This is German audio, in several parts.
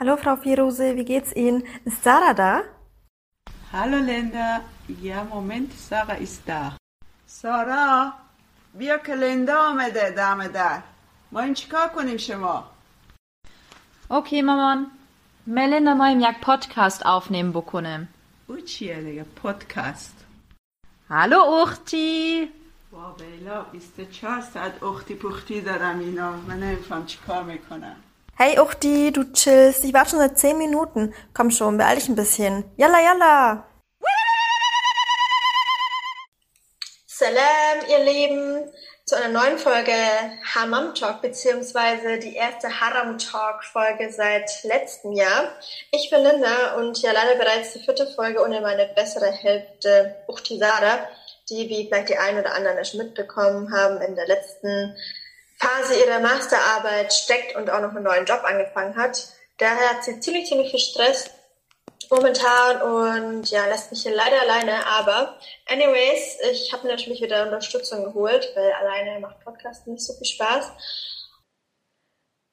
Hallo Frau Firose, wie geht's Ihnen? Ist Sarah da? Hallo Linda. Ja, Moment, Sarah ist da. سارا بیا که لندا آمده دم در ما این چیکار کنیم شما Okay, مامان. Melinda moim jak podcast aufnehmen بکنم. او چیه دیگه پادکست Hallo Uchti. وا بیلا 24 ساعت اختی پختی دارم اینا من نمیفهم چیکار می‌کنم Hey Uchti, du chillst. Ich warte schon seit 10 Minuten. Komm schon, beeil dich ein bisschen. Yalla, yalla. Salam, ihr Lieben, zu einer neuen Folge Hammam Talk, beziehungsweise die erste Haram Talk Folge seit letztem Jahr. Ich bin Linda und ja leider bereits die vierte Folge ohne meine bessere Hälfte Uchti Sada, die, wie vielleicht die einen oder anderen schon mitbekommen haben, in der letzten Phase ihrer Masterarbeit steckt und auch noch einen neuen Job angefangen hat. Daher hat sie ziemlich, ziemlich viel Stress momentan und ja, lässt mich hier leider alleine. Aber anyways, ich habe natürlich wieder Unterstützung geholt, weil alleine macht Podcast nicht so viel Spaß.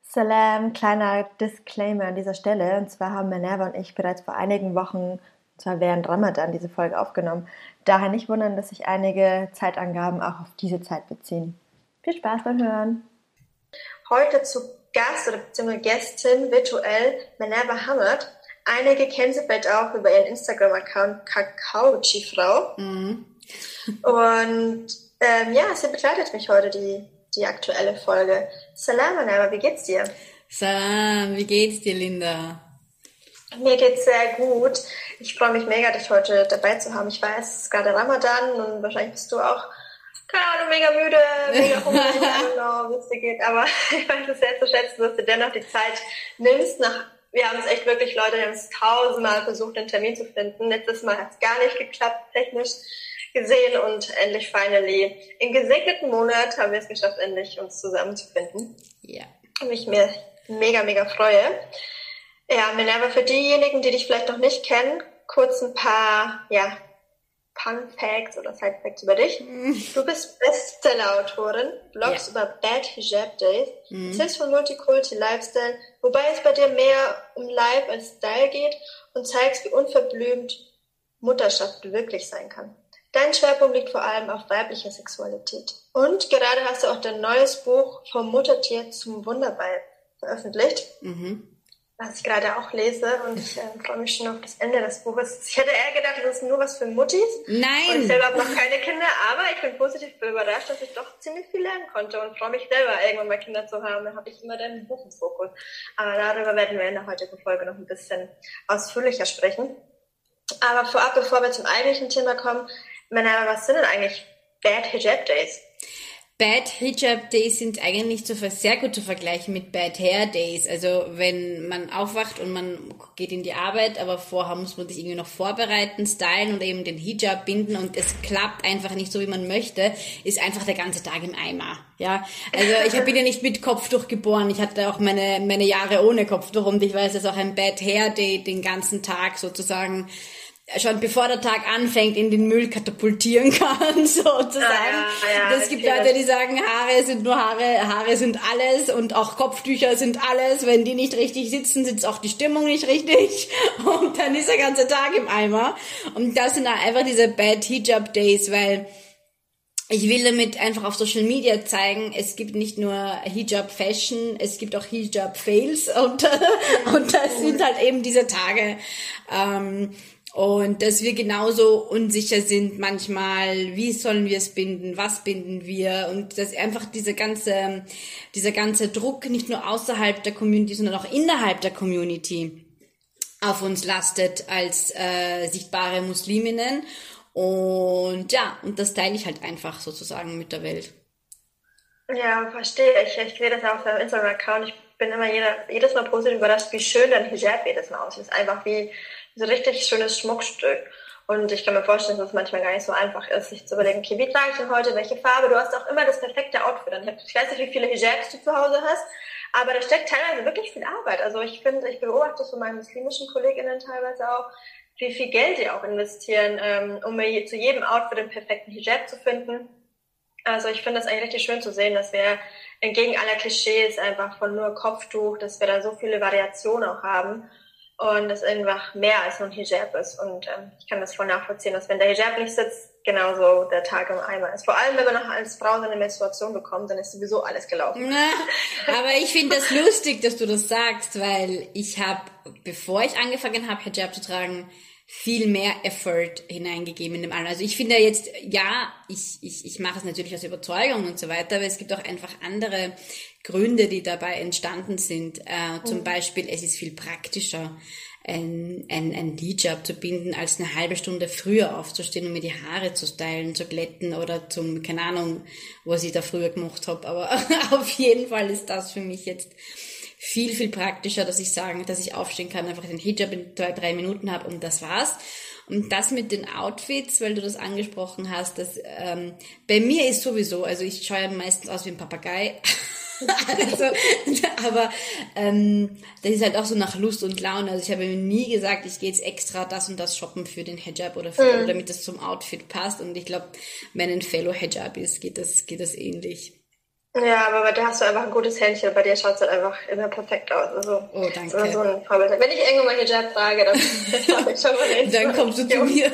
Salam, kleiner Disclaimer an dieser Stelle. Und zwar haben Minerva und ich bereits vor einigen Wochen, und zwar während Ramadan, diese Folge aufgenommen. Daher nicht wundern, dass sich einige Zeitangaben auch auf diese Zeit beziehen. Viel Spaß beim Hören. Heute zu Gast oder beziehungsweise Gästin virtuell Minerva Hamad. Einige kennen sie vielleicht auch über ihren Instagram-Account Kakao-Frau. Und ähm, ja, sie begleitet mich heute die, die aktuelle Folge. Salam, Minerva, wie geht's dir? Salam, wie geht's dir, Linda? Mir geht's sehr gut. Ich freue mich mega, dich heute dabei zu haben. Ich weiß, es ist gerade Ramadan und wahrscheinlich bist du auch, keine Ahnung, mega müde, mega hungrig, I don't know, wie es dir geht. Aber ich weiß es sehr zu schätzen, dass du dennoch die Zeit nimmst. Nach, wir haben es echt wirklich, Leute, wir haben es tausendmal versucht, einen Termin zu finden. Letztes Mal hat es gar nicht geklappt, technisch gesehen. Und endlich, finally, im gesegneten Monat haben wir es geschafft, endlich uns zusammenzufinden Ja. und mich mir mega, mega freue. Ja, Minerva, für diejenigen, die dich vielleicht noch nicht kennen, kurz ein paar, ja, Fun Facts oder Side Facts über dich. Du bist Bestseller-Autorin, blogst über Bad Hijab Days, erzählst von Multikulti Lifestyle, wobei es bei dir mehr um Life als Style geht und zeigst, wie unverblümt Mutterschaft wirklich sein kann. Dein Schwerpunkt liegt vor allem auf weiblicher Sexualität. Und gerade hast du auch dein neues Buch Vom Muttertier zum Wunderball veröffentlicht, was ich gerade auch lese und ich äh, freue mich schon auf das Ende des Buches. Ich hätte eher gedacht, das ist nur was für Muttis. Und ich Nein! selber habe noch keine Kinder, aber ich bin positiv überrascht, dass ich doch ziemlich viel lernen konnte und freue mich selber, irgendwann mal Kinder zu haben. Dann habe ich immer deinen Buch im Fokus. Aber darüber werden wir in der heutigen Folge noch ein bisschen ausführlicher sprechen. Aber vorab, bevor wir zum eigentlichen Thema kommen, Männer, was sind denn eigentlich Bad Hijab Days? Bad Hijab Days sind eigentlich sehr gut zu vergleichen mit Bad Hair Days. Also wenn man aufwacht und man geht in die Arbeit, aber vorher muss man sich irgendwie noch vorbereiten, stylen und eben den Hijab binden und es klappt einfach nicht so, wie man möchte, ist einfach der ganze Tag im Eimer. Ja, also ich bin ja nicht mit Kopftuch geboren. Ich hatte auch meine, meine Jahre ohne Kopftuch und ich weiß, dass auch ein Bad Hair Day den ganzen Tag sozusagen schon bevor der Tag anfängt, in den Müll katapultieren kann, sozusagen. Ah, ja, das gibt. Leute, die sagen, Haare sind nur Haare, Haare sind alles und auch Kopftücher sind alles. Wenn die nicht richtig sitzen, sitzt auch die Stimmung nicht richtig und dann ist der ganze Tag im Eimer. Und das sind einfach diese Bad Hijab Days, weil ich will damit einfach auf Social Media zeigen, es gibt nicht nur Hijab Fashion, es gibt auch Hijab Fails und, und das sind halt eben diese Tage. Ähm, und dass wir genauso unsicher sind manchmal, wie sollen wir es binden, was binden wir und dass einfach dieser ganze, dieser ganze Druck nicht nur außerhalb der Community, sondern auch innerhalb der Community auf uns lastet als äh, sichtbare Musliminnen. Und ja, und das teile ich halt einfach sozusagen mit der Welt. Ja, verstehe ich. Ich sehe das ja auf deinem Instagram-Account. Ich bin immer jeder, jedes Mal positiv überrascht, wie schön dein Hijab jedes Mal aussieht. Einfach wie so richtig schönes Schmuckstück. Und ich kann mir vorstellen, dass es manchmal gar nicht so einfach ist, sich zu überlegen, okay, wie trage ich denn heute, welche Farbe? Du hast auch immer das perfekte Outfit. Ich weiß nicht, wie viele Hijabs du zu Hause hast, aber da steckt teilweise wirklich viel Arbeit. Also ich finde, ich beobachte das von meinen muslimischen KollegInnen teilweise auch, wie viel Geld sie auch investieren, ähm, um mir zu jedem Outfit den perfekten Hijab zu finden. Also ich finde es eigentlich richtig schön zu sehen, dass wir entgegen aller Klischees einfach von nur Kopftuch, dass wir da so viele Variationen auch haben und es einfach mehr als nur ein Hijab ist. Und ähm, ich kann das voll nachvollziehen, dass wenn der Hijab nicht sitzt, genauso der Tag im Eimer ist. Vor allem, wenn man noch als Frau seine Menstruation bekommt, dann ist sowieso alles gelaufen. Na, aber ich finde das lustig, dass du das sagst, weil ich habe, bevor ich angefangen habe, Hijab zu tragen, viel mehr Effort hineingegeben in dem Alter. Also ich finde jetzt, ja, ich, ich, ich mache es natürlich aus Überzeugung und so weiter, aber es gibt auch einfach andere Gründe, die dabei entstanden sind. Äh, zum Beispiel, es ist viel praktischer, ein, ein, ein Hijab zu binden, als eine halbe Stunde früher aufzustehen, um mir die Haare zu stylen, zu glätten oder zum, keine Ahnung, was ich da früher gemacht habe. Aber auf jeden Fall ist das für mich jetzt viel, viel praktischer, dass ich sagen, dass ich aufstehen kann, einfach den Hijab in zwei, drei Minuten habe und das war's. Und das mit den Outfits, weil du das angesprochen hast, dass ähm, bei mir ist sowieso, also ich schaue meistens aus wie ein Papagei. also, aber ähm, das ist halt auch so nach Lust und Laune. Also ich habe mir nie gesagt, ich gehe jetzt extra das und das shoppen für den Hijab oder, für, mhm. damit das zum Outfit passt. Und ich glaube, wenn ein Fellow Hijab ist, geht das, geht das ähnlich. Ja, aber bei dir hast du einfach ein gutes Händchen. Bei dir schaut es halt einfach immer perfekt aus. Also, oh, danke. So. Wenn ich irgendwann mal Hijab trage, dann habe ich schon mal eine Dann kommst du zu mir.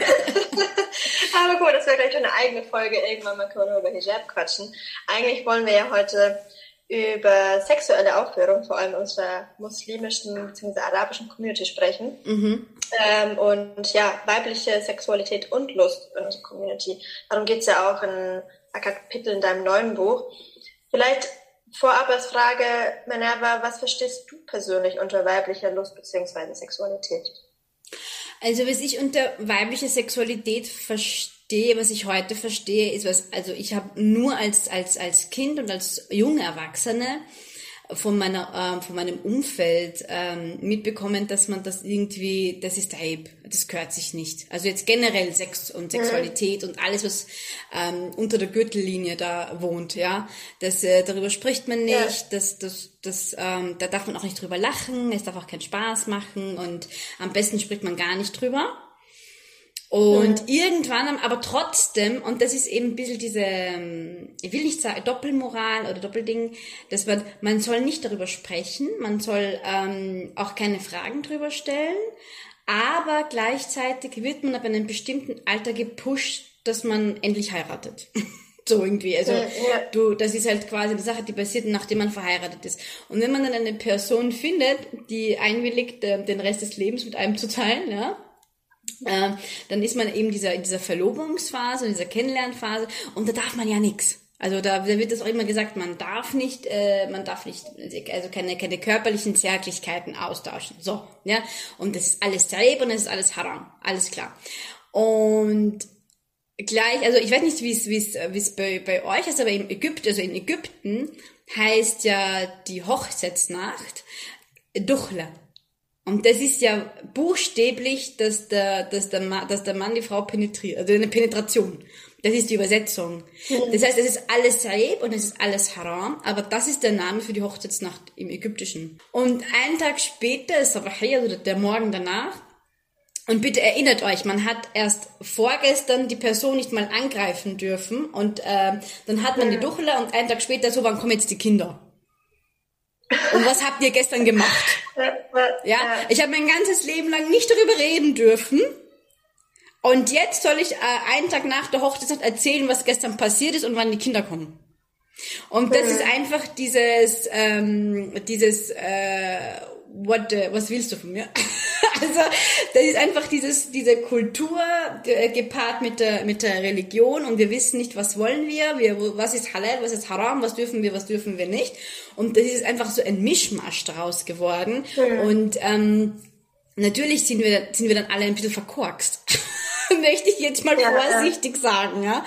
aber gut, das wäre gleich eine eigene Folge. Irgendwann mal können wir nur über Hijab quatschen. Eigentlich wollen wir ja heute über sexuelle Aufklärung, vor allem unserer muslimischen bzw. arabischen Community sprechen. Mhm. Ähm, und ja, weibliche Sexualität und Lust in unserer Community. Darum geht's ja auch in ein Kapitel in deinem neuen Buch. Vielleicht vorab als Frage, Minerva, was verstehst du persönlich unter weiblicher Lust bzw. Sexualität? Also was ich unter weiblicher Sexualität verstehe, was ich heute verstehe, ist was, also ich habe nur als, als, als Kind und als junge Erwachsene von meiner, äh, von meinem Umfeld ähm, mitbekommen, dass man das irgendwie, das ist Hype, das gehört sich nicht. Also jetzt generell Sex und Sexualität mhm. und alles, was ähm, unter der Gürtellinie da wohnt, ja, das äh, darüber spricht man nicht, ja. das, das, das, ähm, da darf man auch nicht drüber lachen, es darf auch keinen Spaß machen und am besten spricht man gar nicht drüber. Und ja. irgendwann, aber trotzdem, und das ist eben ein bisschen diese, ähm, ich will nicht sagen Doppelmoral oder Doppelding, dass man, man soll nicht darüber sprechen, man soll ähm, auch keine Fragen drüber stellen, aber gleichzeitig wird man ab einem bestimmten Alter gepusht, dass man endlich heiratet. so irgendwie. Also ja, ja. du, das ist halt quasi eine Sache, die passiert, nachdem man verheiratet ist. Und wenn man dann eine Person findet, die einwilligt, äh, den Rest des Lebens mit einem zu teilen, ja, äh, dann ist man eben dieser, in dieser Verlobungsphase, in dieser Kennenlernphase und da darf man ja nichts. Also da, da wird das auch immer gesagt, man darf nicht, äh, man darf nicht, also keine, keine körperlichen Zärtlichkeiten austauschen. So, ja. Und das ist alles Taib und das ist alles Haram. Alles klar. Und gleich, also ich weiß nicht, wie es wie es wie es bei, bei euch ist, aber in Ägypten, also in Ägypten heißt ja die Hochzeitsnacht Duchla. Und das ist ja buchstäblich, dass der, dass der, Mann, dass der Mann die Frau penetriert, also eine Penetration. Das ist die Übersetzung. Das heißt, es ist alles Saib und es ist alles Haram, aber das ist der Name für die Hochzeitsnacht im Ägyptischen. Und einen Tag später ist Sabahiyya, also der Morgen danach, und bitte erinnert euch, man hat erst vorgestern die Person nicht mal angreifen dürfen und äh, dann hat man die Duchla und einen Tag später so, wann kommen jetzt die Kinder? Und was habt ihr gestern gemacht? Ja, ich habe mein ganzes Leben lang nicht darüber reden dürfen. Und jetzt soll ich äh, einen Tag nach der Hochzeit erzählen, was gestern passiert ist und wann die Kinder kommen. Und das ist einfach dieses, ähm, dieses, äh, what, the, was willst du von mir? also, das ist einfach dieses, diese Kultur äh, gepaart mit der, mit der Religion und wir wissen nicht, was wollen wir, wir, was ist halal, was ist haram, was dürfen wir, was dürfen wir nicht. Und das ist einfach so ein Mischmasch daraus geworden. Mhm. Und, ähm, natürlich sind wir, sind wir dann alle ein bisschen verkorkst. möchte ich jetzt mal ja, vorsichtig ja. sagen, ja.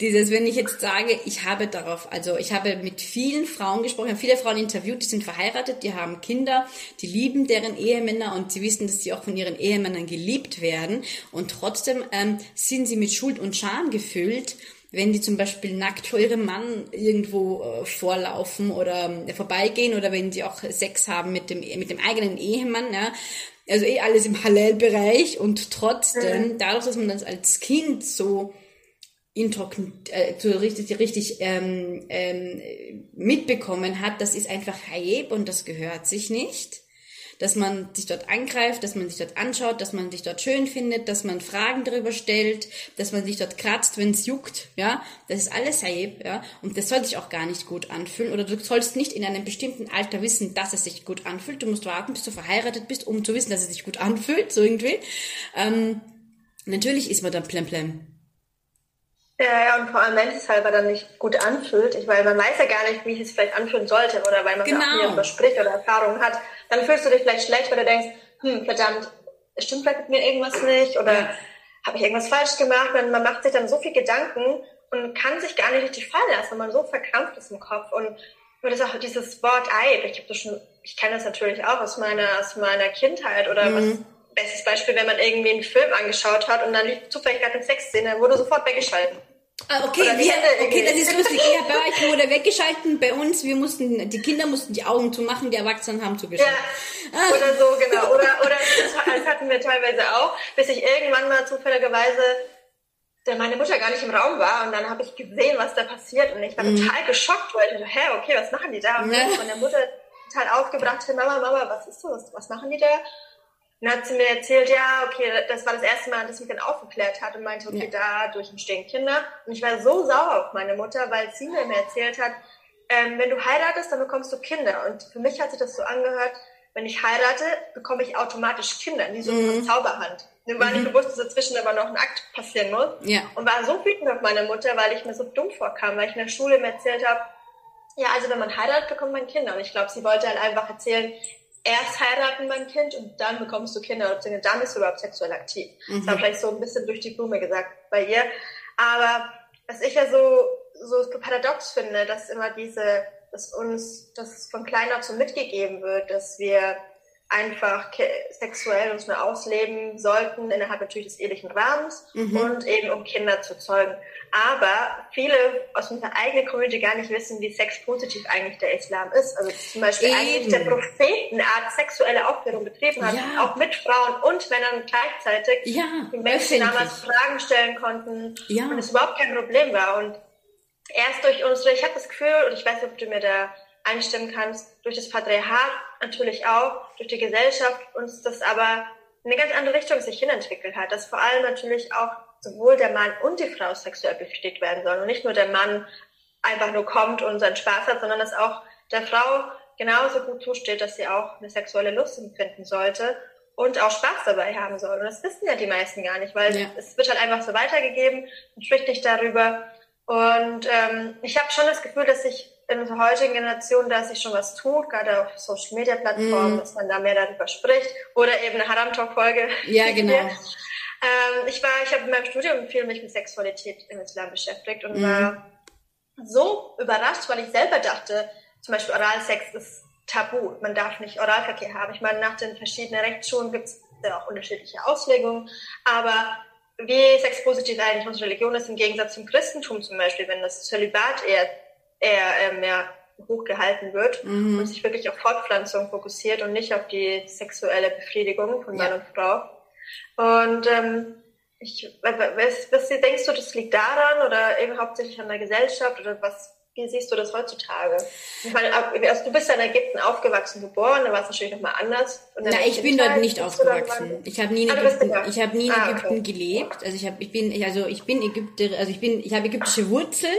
Dieses, wenn ich jetzt sage, ich habe darauf, also ich habe mit vielen Frauen gesprochen, habe viele Frauen interviewt, die sind verheiratet, die haben Kinder, die lieben deren Ehemänner und sie wissen, dass sie auch von ihren Ehemännern geliebt werden und trotzdem ähm, sind sie mit Schuld und Scham gefüllt, wenn die zum Beispiel nackt vor ihrem Mann irgendwo äh, vorlaufen oder äh, vorbeigehen oder wenn sie auch Sex haben mit dem, mit dem eigenen Ehemann, ja, also eh alles im Halal-Bereich und trotzdem, mhm. dadurch, dass man das als Kind so introcken, äh, so richtig, richtig ähm, ähm, mitbekommen hat, das ist einfach Hayeb und das gehört sich nicht. Dass man sich dort angreift, dass man sich dort anschaut, dass man sich dort schön findet, dass man Fragen darüber stellt, dass man sich dort kratzt, wenn es juckt, ja. Das ist alles Hayeb, ja. Und das soll sich auch gar nicht gut anfühlen. Oder du sollst nicht in einem bestimmten Alter wissen, dass es sich gut anfühlt. Du musst warten, bis du verheiratet bist, um zu wissen, dass es sich gut anfühlt, so irgendwie. Ähm, natürlich ist man dann plemplem. Ja, ja, und vor allem, wenn es halber dann nicht gut anfühlt, ich, weil man weiß ja gar nicht, wie es sich vielleicht anfühlen sollte, oder weil man Genau. auch nie darüber spricht oder Erfahrungen hat, dann fühlst du dich vielleicht schlecht, weil du denkst, hm, verdammt, stimmt vielleicht mit mir irgendwas nicht, oder habe ich irgendwas falsch gemacht, und man macht sich dann so viel Gedanken und kann sich gar nicht richtig fallen lassen, weil man so verkrampft ist im Kopf und und das auch dieses Wort Eib, ich habe das schon, ich kenne das natürlich auch aus meiner, aus meiner Kindheit oder Mhm. was, bestes Beispiel, wenn man irgendwie einen Film angeschaut hat und dann lief zufällig gerade eine Sexszene, dann wurde sofort weggeschalten. Ah, okay, wir, okay, das ist lustig. Ja, bei euch wurde weggeschalten, bei uns, wir mussten, die Kinder mussten die Augen zumachen, die Erwachsenen haben zugeschaut. Ja, oder so, genau. Oder, oder das, hatten wir teilweise auch, bis ich irgendwann mal zufälligerweise da meine Mutter gar nicht im Raum war und dann habe ich gesehen, was da passiert und ich war total geschockt, weil ich dachte, hä, okay, was machen die da? Und Ja. ich meine Mutter total aufgebracht, Mama, Mama, was ist das? Was machen die da? Und dann hat sie mir erzählt, ja, okay, das war das erste Mal, dass sie mich dann aufgeklärt hat und meinte, okay, dadurch entstehen Kinder. Und ich war so sauer auf meine Mutter, weil sie mir erzählt hat, ähm, wenn du heiratest, dann bekommst du Kinder. Und für mich hat sich das so angehört, wenn ich heirate, bekomme ich automatisch Kinder, wie so eine Zauberhand. Mir war nicht bewusst, dass dazwischen aber noch ein Akt passieren muss. Ja. Und war so wütend auf meine Mutter, weil ich mir so dumm vorkam, weil ich in der Schule mir erzählt habe, ja, also wenn man heiratet, bekommt man Kinder. Und ich glaube, sie wollte halt einfach erzählen, erst heiraten mein Kind und dann bekommst du Kinder beziehungsweise dann bist du überhaupt sexuell aktiv. Das war vielleicht so ein bisschen durch die Blume gesagt bei ihr. Aber was ich ja so, so paradox finde, dass immer diese, dass uns, das von klein auf so mitgegeben wird, dass wir einfach sexuell uns nur ausleben sollten innerhalb natürlich des ehelichen Rahmens und eben um Kinder zu zeugen. Aber viele aus unserer eigenen Community gar nicht wissen, wie sexpositiv eigentlich der Islam ist. Also zum Beispiel Eben. eigentlich der Prophet eine Art sexuelle Aufklärung betrieben hat, Ja. auch mit Frauen und Männern gleichzeitig. Ja, die Menschen damals Fragen stellen konnten Ja. und es überhaupt kein Problem war. Und erst durch unsere, ich habe das Gefühl, und ich weiß nicht, ob du mir da einstimmen kannst, durch das Patriarchat natürlich auch, durch die Gesellschaft uns das aber in eine ganz andere Richtung sich hinentwickelt hat, dass vor allem natürlich auch sowohl der Mann und die Frau sexuell befriedigt werden sollen und nicht nur der Mann einfach nur kommt und seinen Spaß hat, sondern dass auch der Frau genauso gut zusteht, dass sie auch eine sexuelle Lust empfinden sollte und auch Spaß dabei haben soll. Und das wissen ja die meisten gar nicht, weil Ja. es wird halt einfach so weitergegeben und spricht nicht darüber. Und ähm, ich habe schon das Gefühl, dass sich in unserer heutigen Generation, da sich schon was tut, gerade auf Social Media Plattformen, Mhm. dass man da mehr darüber spricht oder eben eine Haram Talk Folge. Ja, genau. Ähm, ich war, ich habe in meinem Studium viel mich mit Sexualität im Islam beschäftigt und Mhm. war so überrascht, weil ich selber dachte, zum Beispiel Oralsex ist tabu. Man darf nicht Oralverkehr haben. Ich meine, nach den verschiedenen Rechtsschulen gibt es ja auch unterschiedliche Auslegungen, aber wie sexpositiv eigentlich unsere Religion ist, im Gegensatz zum Christentum zum Beispiel, wenn das Zölibat eher, eher äh, mehr hochgehalten wird Mhm. und sich wirklich auf Fortpflanzung fokussiert und nicht auf die sexuelle Befriedigung von Mann Ja. und Frau. Und ähm, ich, was, was denkst du, das liegt daran oder eben hauptsächlich an der Gesellschaft oder was? Wie siehst du das heutzutage? Ich meine, also du bist ja in Ägypten aufgewachsen, geboren, da war es natürlich nochmal anders. Na, ich bin dort nicht aufgewachsen. Ich habe nie in Ah, Ägypten, da. ich habe nie in Ah, Ägypten okay. gelebt. Also ich habe, ich bin, also ich bin Ägypter, also ich bin, ich habe ägyptische Wurzeln,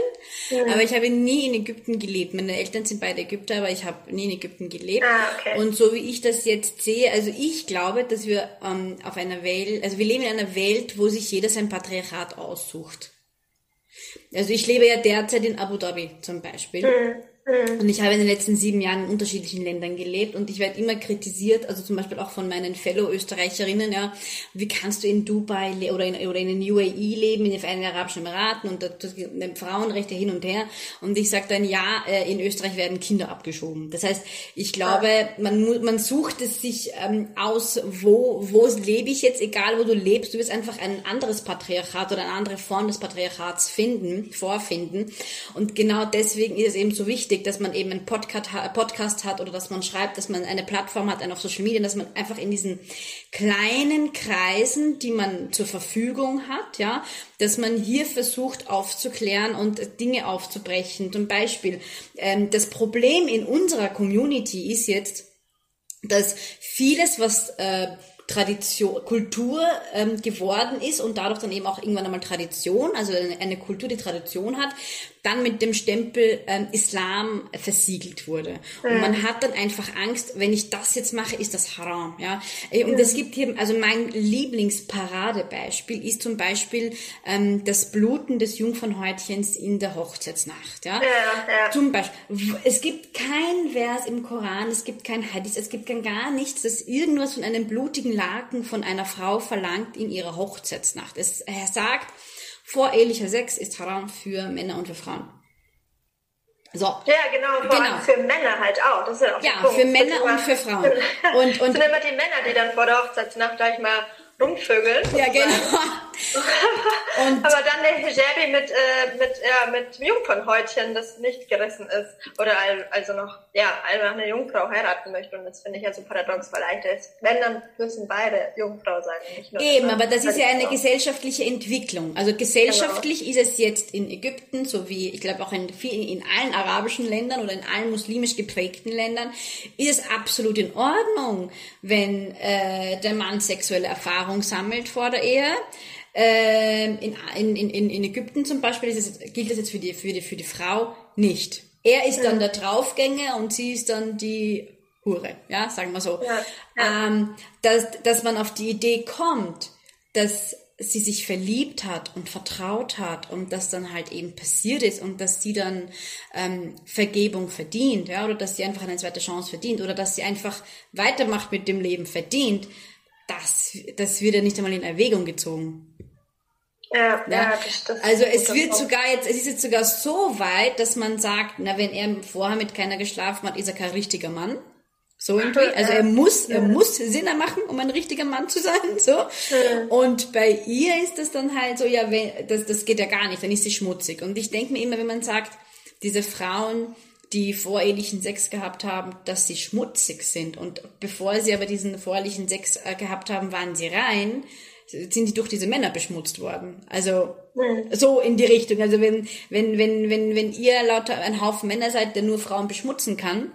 Mhm. aber ich habe nie in Ägypten gelebt. Meine Eltern sind beide Ägypter, aber ich habe nie in Ägypten gelebt. Ah, okay. Und so wie ich das jetzt sehe, also ich glaube, dass wir ähm, auf einer Welt, also wir leben in einer Welt, wo sich jeder sein Patriarchat aussucht. Also ich lebe ja derzeit in Abu Dhabi zum Beispiel. Mhm. Und ich habe in den letzten sieben Jahren in unterschiedlichen Ländern gelebt und ich werde immer kritisiert, also zum Beispiel auch von meinen Fellow-Österreicherinnen, ja, wie kannst du in Dubai oder in, oder in den UAE leben, in den Vereinigten Arabischen Emiraten und das, das, Frauenrechte hin und her. Und ich sage dann, ja, äh, in Österreich werden Kinder abgeschoben. Das heißt, ich glaube, man, man sucht es sich ähm, aus, wo, wo lebe ich jetzt, egal wo du lebst, du wirst einfach ein anderes Patriarchat oder eine andere Form des Patriarchats finden, vorfinden. Und genau deswegen ist es eben so wichtig, wichtig, dass man eben einen Podcast, ha- Podcast hat oder dass man schreibt, dass man eine Plattform hat, einen auf Social Media, dass man einfach in diesen kleinen Kreisen, die man zur Verfügung hat, ja, dass man hier versucht aufzuklären und Dinge aufzubrechen. Zum Beispiel, ähm, das Problem in unserer Community ist jetzt, dass vieles, was äh, Tradition, Kultur ähm, geworden ist und dadurch dann eben auch irgendwann einmal Tradition, also eine Kultur, die Tradition hat, dann mit dem Stempel ähm, Islam versiegelt wurde. Und man hat dann einfach Angst, wenn ich das jetzt mache, ist das Haram. Ja? Äh, Und es gibt hier, also mein Lieblingsparadebeispiel ist zum Beispiel ähm, das Bluten des Jungfernhäutchens in der Hochzeitsnacht. Ja? Ja, ja. Zum Beispiel, es gibt kein Vers im Koran, es gibt kein Hadith, es gibt kein gar nichts, das irgendwas von einem blutigen Laken von einer Frau verlangt in ihrer Hochzeitsnacht. Es, er sagt, vorehelicher Sex ist haram für Männer und für Frauen. So. Ja, genau, vor Genau. allem für Männer halt auch. Das ist ja auch Ja, für Männer und für Frauen. Und- und- sind immer die Männer, die dann vor der Hochzeitsnacht gleich mal rumvögeln. Ja, genau. Und Aber dann der Hijabi mit, äh, mit, ja, mit Jungfernhäutchen, das nicht gerissen ist. Oder al- also noch, ja, einfach eine Jungfrau heiraten möchte. Und das finde ich ja so paradox, weil eigentlich, wenn, dann müssen beide Jungfrau sein. Nicht nur Eben, aber das ist ja eine gesellschaftliche Entwicklung. Also gesellschaftlich Genau. ist es jetzt in Ägypten, so wie ich glaube auch in, vielen, in allen arabischen Ländern oder in allen muslimisch geprägten Ländern, ist es absolut in Ordnung, wenn äh, der Mann sexuelle Erfahrung sammelt vor der Ehe. Ähm, in, in, in, in Ägypten zum Beispiel es, gilt das jetzt für die, für, die, für die Frau nicht. Er ist dann der Draufgänger und sie ist dann die Hure, ja, sagen wir so. Ja, Ähm, dass, dass man auf die Idee kommt, dass sie sich verliebt hat und vertraut hat und das dann halt eben passiert ist und dass sie dann ähm, Vergebung verdient, ja, oder dass sie einfach eine zweite Chance verdient oder dass sie einfach weitermacht mit dem Leben verdient, das, das wird ja nicht einmal in Erwägung gezogen. Ja, ja, das, das also es wird Punkt. sogar jetzt, es ist jetzt sogar so weit, dass man sagt, na, wenn er vorher mit keiner geschlafen hat, ist er kein richtiger Mann. So irgendwie. Also er muss, er muss Sinn machen, um ein richtiger Mann zu sein, so. Und bei ihr ist das dann halt so, ja, wenn, das, das geht ja gar nicht, dann ist sie schmutzig. Und ich denke mir immer, wenn man sagt, diese Frauen, die vorehelichen Sex gehabt haben, dass sie schmutzig sind. Und bevor sie aber diesen vorehelichen Sex äh, gehabt haben, waren sie rein, sind die durch diese Männer beschmutzt worden. Also so in die Richtung. Also wenn, wenn, wenn, wenn, wenn ihr lauter ein Haufen Männer seid, der nur Frauen beschmutzen kann,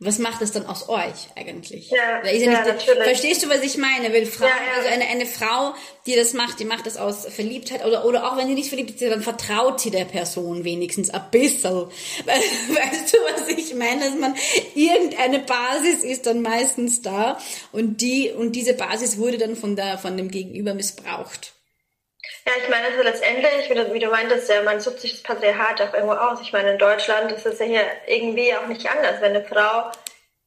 was macht das dann aus euch eigentlich? Ja, ja, nicht, natürlich. verstehst du, was ich meine? Weil Frauen, Ja, ja. also eine, eine Frau, die das macht, die macht das aus Verliebtheit oder, oder auch wenn sie nicht verliebt ist, dann vertraut sie der Person wenigstens ein bisschen. Weißt du, was ich meine? Dass man, irgendeine Basis ist dann meistens da und die, und diese Basis wurde dann von der, von dem Gegenüber missbraucht. Ja, ich meine, also letztendlich, wie du, wie du meintest, ja, man sucht sich das Patriarchat auch irgendwo aus. Ich meine, in Deutschland ist es ja hier irgendwie auch nicht anders. Wenn eine Frau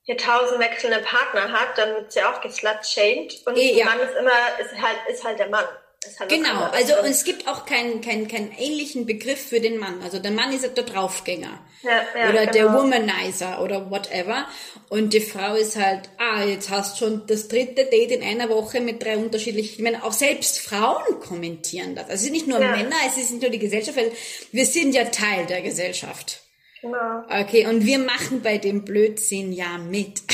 hier tausend wechselnde Partner hat, dann wird sie auch geslut-shamed. Und Eh, ja. der Mann ist immer, ist halt, ist halt der Mann. Genau, also Und- es gibt auch keinen keinen keinen ähnlichen Begriff für den Mann. Also der Mann ist der Draufgänger Ja, ja, oder der genau. Womanizer oder whatever. Und die Frau ist halt, ah, jetzt hast schon das dritte Date in einer Woche mit drei unterschiedlichen. Ich meine, auch selbst Frauen kommentieren das. Also es sind nicht nur Ja. Männer, es ist nicht nur die Gesellschaft, weil wir sind ja Teil der Gesellschaft. Genau. Okay, und wir machen bei dem Blödsinn ja mit.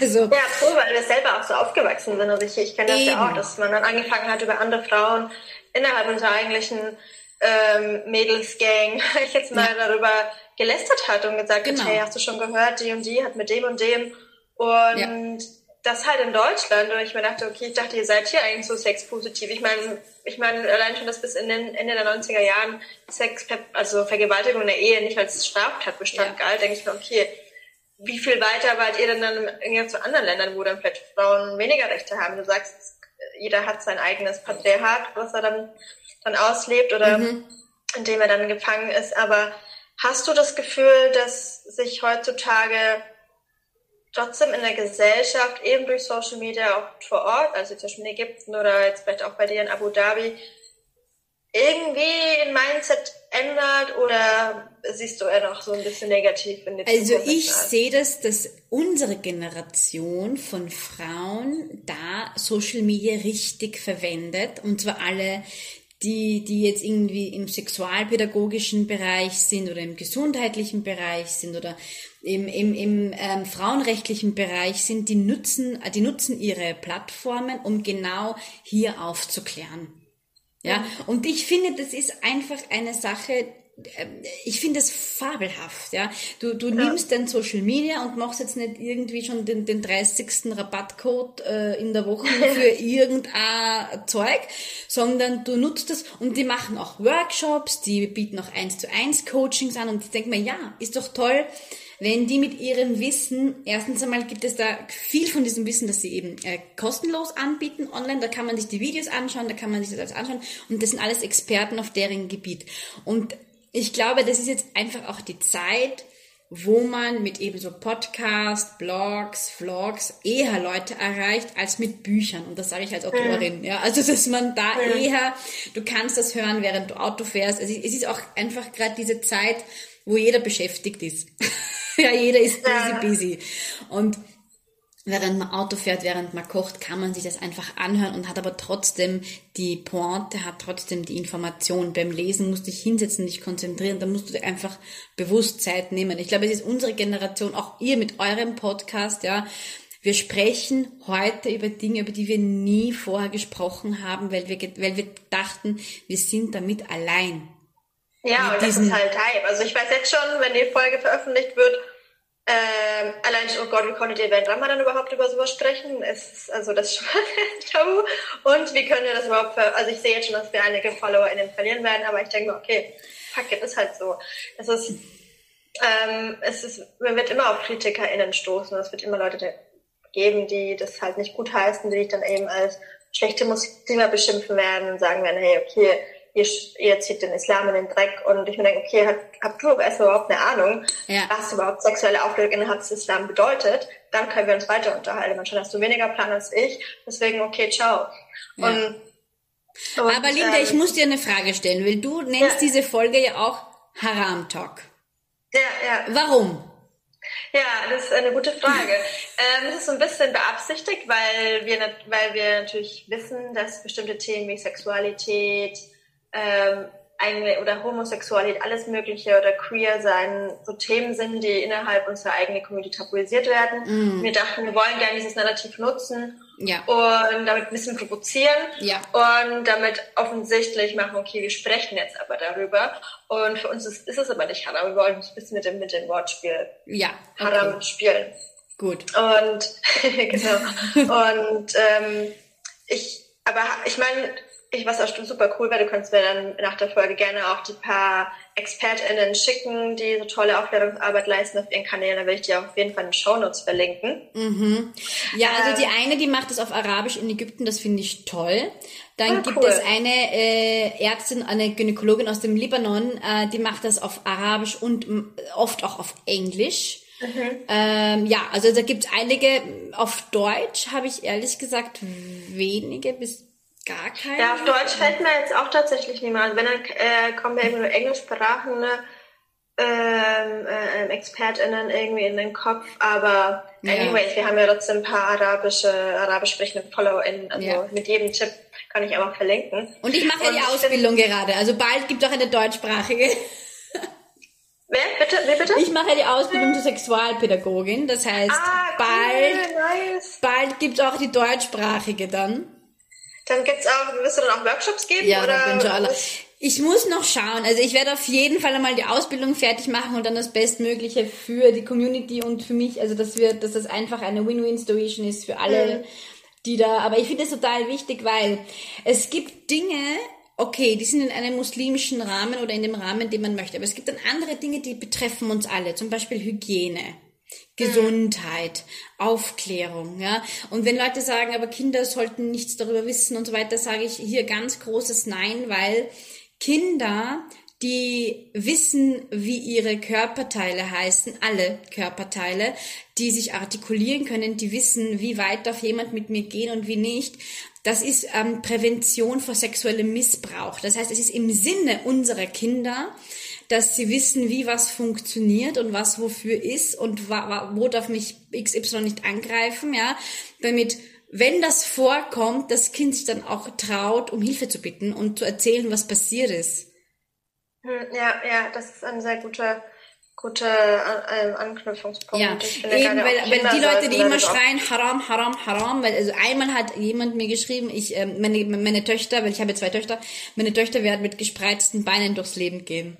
Also Ja, cool, weil wir selber auch so aufgewachsen sind. Also ich, ich kenne das ja Eben. auch, dass man dann angefangen hat, über andere Frauen innerhalb unserer eigentlichen ähm, Mädelsgang, ich jetzt mal darüber gelästert hat und gesagt Genau. hat, hey, hast du schon gehört, die und die hat mit dem und dem. Und das halt in Deutschland. Und ich mir dachte, okay, ich dachte, ihr seid hier eigentlich so sexpositiv. Ich meine, ich meine, allein schon, dass bis in den Ende der 90er Jahren Sex, also Vergewaltigung in der Ehe nicht als Straftatbestand Ja. galt, denke ich mir, okay, wie viel weiter wart ihr denn dann irgendwie zu anderen Ländern, wo dann vielleicht Frauen weniger Rechte haben? Du sagst, jeder hat sein eigenes Patriarchat, was er dann, dann auslebt oder in dem er dann gefangen ist. Aber hast du das Gefühl, dass sich heutzutage trotzdem in der Gesellschaft, eben durch Social Media auch vor Ort, also in Ägypten oder jetzt vielleicht auch bei dir in Abu Dhabi, irgendwie ein Mindset ändert oder siehst du eher noch so ein bisschen negativ in die Also Zukunft? ich sehe das, dass unsere Generation von Frauen da Social Media richtig verwendet und zwar alle, die, die jetzt irgendwie im sexualpädagogischen Bereich sind oder im gesundheitlichen Bereich sind oder im, im, im ähm, frauenrechtlichen Bereich sind, die nutzen, die nutzen ihre Plattformen, um genau hier aufzuklären. Ja, und ich finde, das ist einfach eine Sache, ähm, ich finde es fabelhaft, ja. Du, du nimmst dein Social Media und machst jetzt nicht irgendwie schon den, den 30. Rabattcode äh, in der Woche für irgendein Zeug, sondern du nutzt das und die machen auch Workshops, die bieten auch eins zu eins Coachings an und ich denke mir, ja, ist doch toll, wenn die mit ihrem Wissen, erstens einmal gibt es da viel von diesem Wissen, das sie eben äh, kostenlos anbieten online, da kann man sich die Videos anschauen, da kann man sich das alles anschauen und das sind alles Experten auf deren Gebiet. Und ich glaube, das ist jetzt einfach auch die Zeit, wo man mit eben so Podcasts, Blogs, Vlogs eher Leute erreicht als mit Büchern. Und das sage ich als Autorin. Ja, also dass man da eher, du kannst das hören, während du Auto fährst. Also es ist auch einfach gerade diese Zeit, wo jeder beschäftigt ist. ja, jeder ist busy, busy. Und während man Auto fährt, während man kocht, kann man sich das einfach anhören und hat aber trotzdem die Pointe, hat trotzdem die Information. Beim Lesen musst du dich hinsetzen, dich konzentrieren, da musst du dir einfach bewusst Zeit nehmen. Ich glaube, es ist unsere Generation, auch ihr mit eurem Podcast, ja. Wir sprechen heute über Dinge, über die wir nie vorher gesprochen haben, weil wir, weil wir dachten, wir sind damit allein. Ja, und das ist halt Hype. Also ich weiß jetzt schon, wenn die Folge veröffentlicht wird, ähm, allein, oh Gott, wie konntet ihr während Ramadan überhaupt über sowas sprechen? Es ist, also das schon tabu. Und wie können wir das überhaupt, ver also ich sehe jetzt schon, dass wir einige FollowerInnen verlieren werden, aber ich denke mir, okay, fuck it, ist halt so. Es ist, ähm, es ist, man wird immer auf KritikerInnen stoßen. Es wird immer Leute geben, die das halt nicht gut heißen, die dich dann eben als schlechte Muslime beschimpfen werden und sagen werden, hey, okay, ihr, ihr zieht den Islam in den Dreck und ich mir denke, okay, habt, habt du aber erstmal überhaupt eine Ahnung, ja. was überhaupt sexuelle Aufklärung innerhalb des Islam bedeutet, dann können wir uns weiter unterhalten. Manchmal hast du weniger Plan als ich, deswegen okay, ciao. Ja. Und, und, aber Linda, ähm, ich muss dir eine Frage stellen, weil du nennst ja. diese Folge ja auch Haram Talk. Ja, ja. Warum? Ja, das ist eine gute Frage. ähm, das ist so ein bisschen beabsichtigt, weil wir, weil wir natürlich wissen, dass bestimmte Themen wie Sexualität, ähm, eine, oder Homosexualität, alles Mögliche oder Queer sein, so Themen sind, die innerhalb unserer eigenen Community tabuisiert werden. Mm. Wir dachten, wir wollen gerne dieses Narrativ nutzen ja. und damit ein bisschen provozieren ja. und damit offensichtlich machen, okay, wir sprechen jetzt aber darüber. Und für uns ist, ist es aber nicht Haram, wir wollen ein bisschen mit dem, mit dem Wortspiel ja. Okay. Haram spielen. Gut. Und genau. und ähm, ich, aber ich meine, ich was auch super cool wäre, du könntest mir dann nach der Folge gerne auch die paar ExpertInnen schicken, die so tolle Aufklärungsarbeit leisten auf ihren Kanälen. Da will ich dir auf jeden Fall in den Shownotes verlinken. Mhm. Ja, also ähm, die eine, die macht das auf Arabisch in Ägypten, das finde ich toll. Dann ah, gibt cool. es eine äh, Ärztin, eine Gynäkologin aus dem Libanon, äh, die macht das auf Arabisch und oft auch auf Englisch. Mhm. Ähm, ja, also da gibt es einige. Auf Deutsch habe ich ehrlich gesagt wenige bis gar keine. Ja, auf Deutsch fällt mir jetzt auch tatsächlich niemand. Wenn dann äh, kommen mir irgendwie nur englischsprachende ähm, äh, ExpertInnen irgendwie in den Kopf, aber ja. anyways, wir haben ja trotzdem ein paar arabische, arabisch sprechende FollowerInnen, also ja. mit jedem Tipp kann ich einfach verlinken. Und ich mache ja die Ausbildung gerade, also bald gibt es auch eine deutschsprachige. Wer? Bitte? Wer bitte? Ich mache ja die Ausbildung zur Sexualpädagogin, das heißt, ah, cool, bald, nice. bald gibt es auch die deutschsprachige dann. Dann gibt's auch, wirst du dann auch Workshops geben? Ja, oder? alle. Ich muss noch schauen. Also ich werde auf jeden Fall einmal die Ausbildung fertig machen und dann das Bestmögliche für die Community und für mich. Also dass wir, dass das einfach eine Win-Win-Situation ist für alle, mhm. die da. Aber ich finde es total wichtig, weil es gibt Dinge, okay, die sind in einem muslimischen Rahmen oder in dem Rahmen, den man möchte. Aber es gibt dann andere Dinge, die betreffen uns alle. Zum Beispiel Hygiene. Gesundheit, Aufklärung, ja. Und wenn Leute sagen, aber Kinder sollten nichts darüber wissen und so weiter, sage ich hier ganz großes Nein, weil Kinder, die wissen, wie ihre Körperteile heißen, alle Körperteile, die sich artikulieren können, die wissen, wie weit darf jemand mit mir gehen und wie nicht. Das ist ähm, Prävention vor sexuellem Missbrauch. Das heißt, es ist im Sinne unserer Kinder, dass sie wissen, wie was funktioniert und was wofür ist und wo darf mich XY nicht angreifen, ja, damit wenn das vorkommt, das Kind sich dann auch traut, um Hilfe zu bitten und zu erzählen, was passiert ist. Hm, Ja, ja, das ist ein sehr guter, guter äh, ähm, Anknüpfungspunkt. Ja, eben, weil, weil die Leute, die immer schreien, haram, haram, haram, weil also einmal hat jemand mir geschrieben, ich, ähm, meine, meine Töchter, weil ich habe zwei Töchter, meine Töchter werden mit gespreizten Beinen durchs Leben gehen.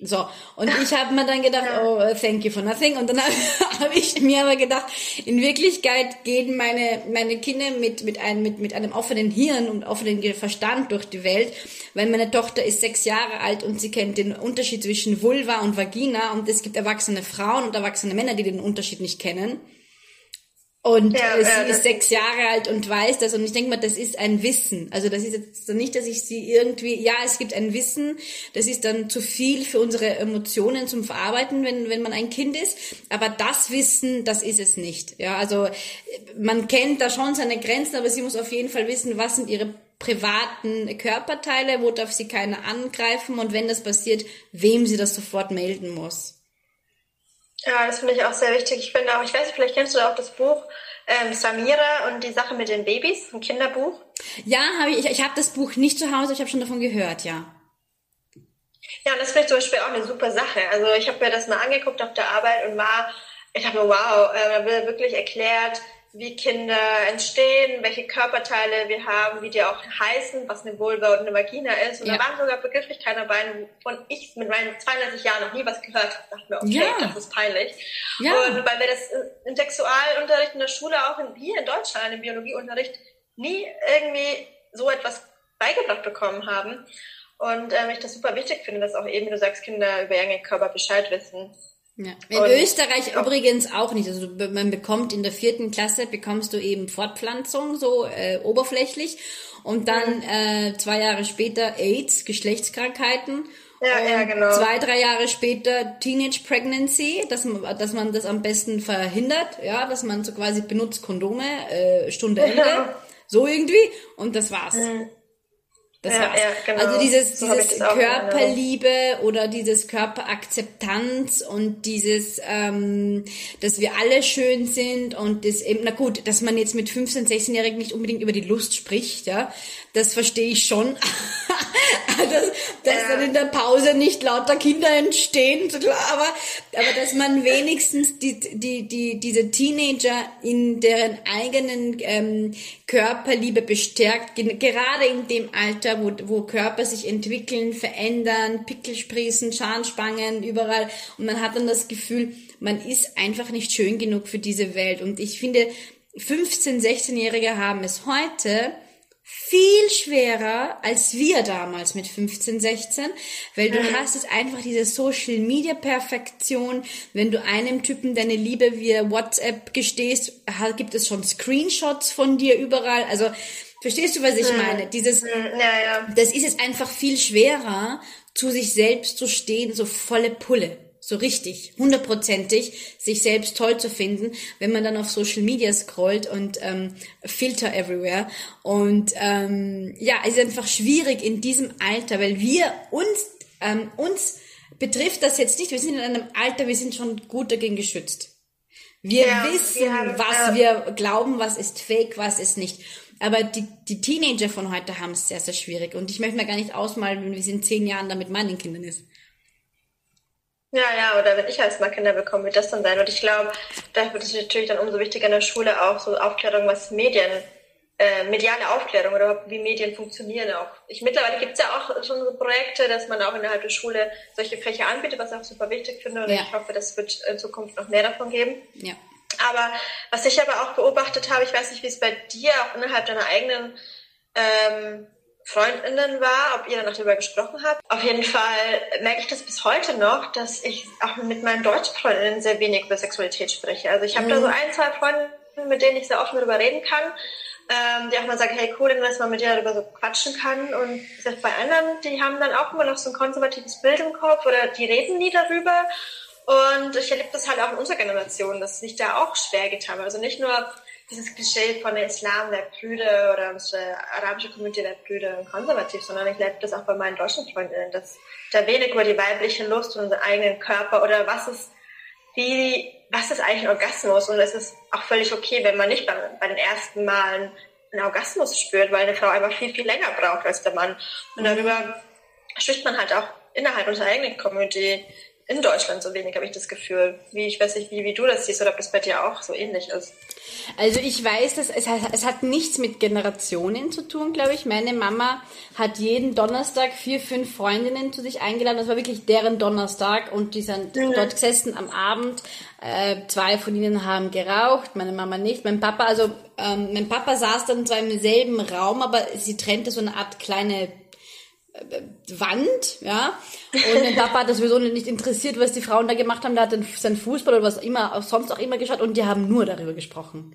So, und ich habe mir dann gedacht, oh, thank you for nothing. Und dann habe hab ich mir aber gedacht, in Wirklichkeit gehen meine, meine Kinder mit, mit, einem, mit, mit einem offenen Hirn und offenen Verstand durch die Welt, weil meine Tochter ist sechs Jahre alt und sie kennt den Unterschied zwischen Vulva und Vagina und es gibt erwachsene Frauen und erwachsene Männer, die den Unterschied nicht kennen. Und Ja, äh, ja, sie das ist sechs Jahre alt und weiß das. Und ich denke mal, das ist ein Wissen. Also das ist jetzt nicht, dass ich sie irgendwie, ja, es gibt ein Wissen, das ist dann zu viel für unsere Emotionen zum Verarbeiten, wenn, wenn man ein Kind ist. Aber das Wissen, das ist es nicht. Ja, also äh, man kennt da schon seine Grenzen, aber sie muss auf jeden Fall wissen, was sind ihre privaten Körperteile, wo darf sie keiner angreifen und wenn das passiert, wem sie das sofort melden muss. Ja, das finde ich auch sehr wichtig. Ich finde auch, ich weiß nicht, vielleicht kennst du auch das Buch ähm, Samira und die Sache mit den Babys, ein Kinderbuch. Ja, habe ich, ich, ich habe das Buch nicht zu Hause, ich habe schon davon gehört, ja. Ja, und das finde ich zum Beispiel auch eine super Sache. Also ich habe mir das mal angeguckt auf der Arbeit und war, ich dachte mir, wow, äh, da wird wirklich erklärt, wie Kinder entstehen, welche Körperteile wir haben, wie die auch heißen, was eine Vulva und eine Vagina ist. Und Ja. da waren sogar Begrifflichkeiten dabei, von ich mit meinen 32 Jahren noch nie was gehört habe. dachte mir, okay, Ja. das ist peinlich. Ja. Und weil wir das im Sexualunterricht in der Schule, auch in, hier in Deutschland, im Biologieunterricht, nie irgendwie so etwas beigebracht bekommen haben. Und ähm, ich das super wichtig finde, dass auch eben, wie du sagst, Kinder über ihren Körper Bescheid wissen. Ja. In Und- Österreich übrigens auch nicht. Also man bekommt in der vierten Klasse bekommst du eben Fortpflanzung so äh, oberflächlich und dann äh, zwei Jahre später AIDS, Geschlechtskrankheiten. Ja, und ja, genau. Zwei, drei Jahre später Teenage Pregnancy, dass man, dass man das am besten verhindert, ja, dass man so quasi benutzt Kondome, äh, Stunde Ende, so irgendwie und das war's. Das Ja, war's. ja, genau. Also dieses, So dieses. Körperliebe oder dieses Körperakzeptanz und dieses, ähm, dass wir alle schön sind und das eben, na gut, dass man jetzt mit 15-, 16-Jährigen nicht unbedingt über die Lust spricht, ja, das verstehe ich schon. dass, dass dann in der Pause nicht lauter Kinder entstehen, aber, aber dass man wenigstens die, die, die, diese Teenager in deren eigenen ähm, Körperliebe bestärkt, gerade in dem Alter, wo, wo Körper sich entwickeln, verändern, Pickel sprießen, Schaanspangen, überall. Und man hat dann das Gefühl, man ist einfach nicht schön genug für diese Welt. Und ich finde, 15-, 16-Jährige haben es heute viel schwerer als wir damals mit 15, 16, weil du hast jetzt einfach diese Social Media Perfektion. Wenn du einem Typen deine Liebe via WhatsApp gestehst, gibt es schon Screenshots von dir überall. Also, verstehst du, was ich meine? Dieses, Hm, Ja, ja. das ist jetzt einfach viel schwerer, zu sich selbst zu stehen, so volle Pulle. So richtig, hundertprozentig, sich selbst toll zu finden, wenn man dann auf Social Media scrollt und ähm, Filter everywhere. Und ähm, ja, es ist einfach schwierig in diesem Alter, weil wir uns, ähm, uns betrifft das jetzt nicht. Wir sind in einem Alter, wir sind schon gut dagegen geschützt. Wir Ja, wissen, wir was wir glauben, was ist fake, was ist nicht. Aber die, die Teenager von heute haben es sehr, sehr schwierig. Und ich möchte mir gar nicht ausmalen, wie es in zehn Jahren da mit meinen Kindern ist. Ja, ja, oder wenn ich als mal Kinder bekomme, wird das dann sein. Und ich glaube, da wird es natürlich dann umso wichtiger in der Schule auch so Aufklärung, was Medien, äh, mediale Aufklärung oder überhaupt wie Medien funktionieren auch. Ich, mittlerweile gibt es ja auch schon so Projekte, dass man auch innerhalb der Schule solche Fächer anbietet, was ich auch super wichtig finde. Und Ja. ich hoffe, das wird in Zukunft noch mehr davon geben. Ja. Aber was ich aber auch beobachtet habe, ich weiß nicht, wie es bei dir auch innerhalb deiner eigenen ähm, Freundinnen war, ob ihr danach darüber gesprochen habt. Auf jeden Fall merke ich das bis heute noch, dass ich auch mit meinen deutschen Freundinnen sehr wenig über Sexualität spreche. Also ich habe da so ein, zwei Freundinnen, mit denen ich sehr offen darüber reden kann, ähm, die auch mal sagen, hey cool, dass man mit dir darüber so quatschen kann. Und gesagt, bei anderen, die haben dann auch immer noch so ein konservatives Bild im Kopf oder die reden nie darüber. Und ich erlebe das halt auch in unserer Generation, dass sich da auch schwer getan hat. Also nicht nur dieses Klischee von der Islam der Brüder oder unsere arabische Community der Brüder konservativ, sondern ich erlebe das auch bei meinen deutschen Freundinnen, dass da wenig über die weibliche Lust und unseren eigenen Körper oder was ist, wie was ist eigentlich ein Orgasmus? Und es ist auch völlig okay, wenn man nicht bei, bei den ersten Malen einen Orgasmus spürt, weil eine Frau einfach viel, viel länger braucht als der Mann. Und darüber spricht man halt auch innerhalb unserer eigenen Community in Deutschland so wenig, habe ich das Gefühl. Wie, ich weiß nicht, wie, wie du das siehst oder ob das bei dir auch so ähnlich ist. Also ich weiß, dass es, hat, es hat nichts mit Generationen zu tun, glaube ich. Meine Mama hat jeden Donnerstag vier, fünf Freundinnen zu sich eingeladen. Das war wirklich deren Donnerstag und die sind Mhm. dort gesessen am Abend. Äh, zwei von ihnen haben geraucht, meine Mama nicht. Mein Papa, also ähm, mein Papa saß dann zwar im selben Raum, aber sie trennte so eine Art kleine Wand, ja. Und mein Papa hat das sowieso nicht interessiert, was die Frauen da gemacht haben. Der hat dann sein Fußball oder was immer, sonst auch immer geschaut und die haben nur darüber gesprochen.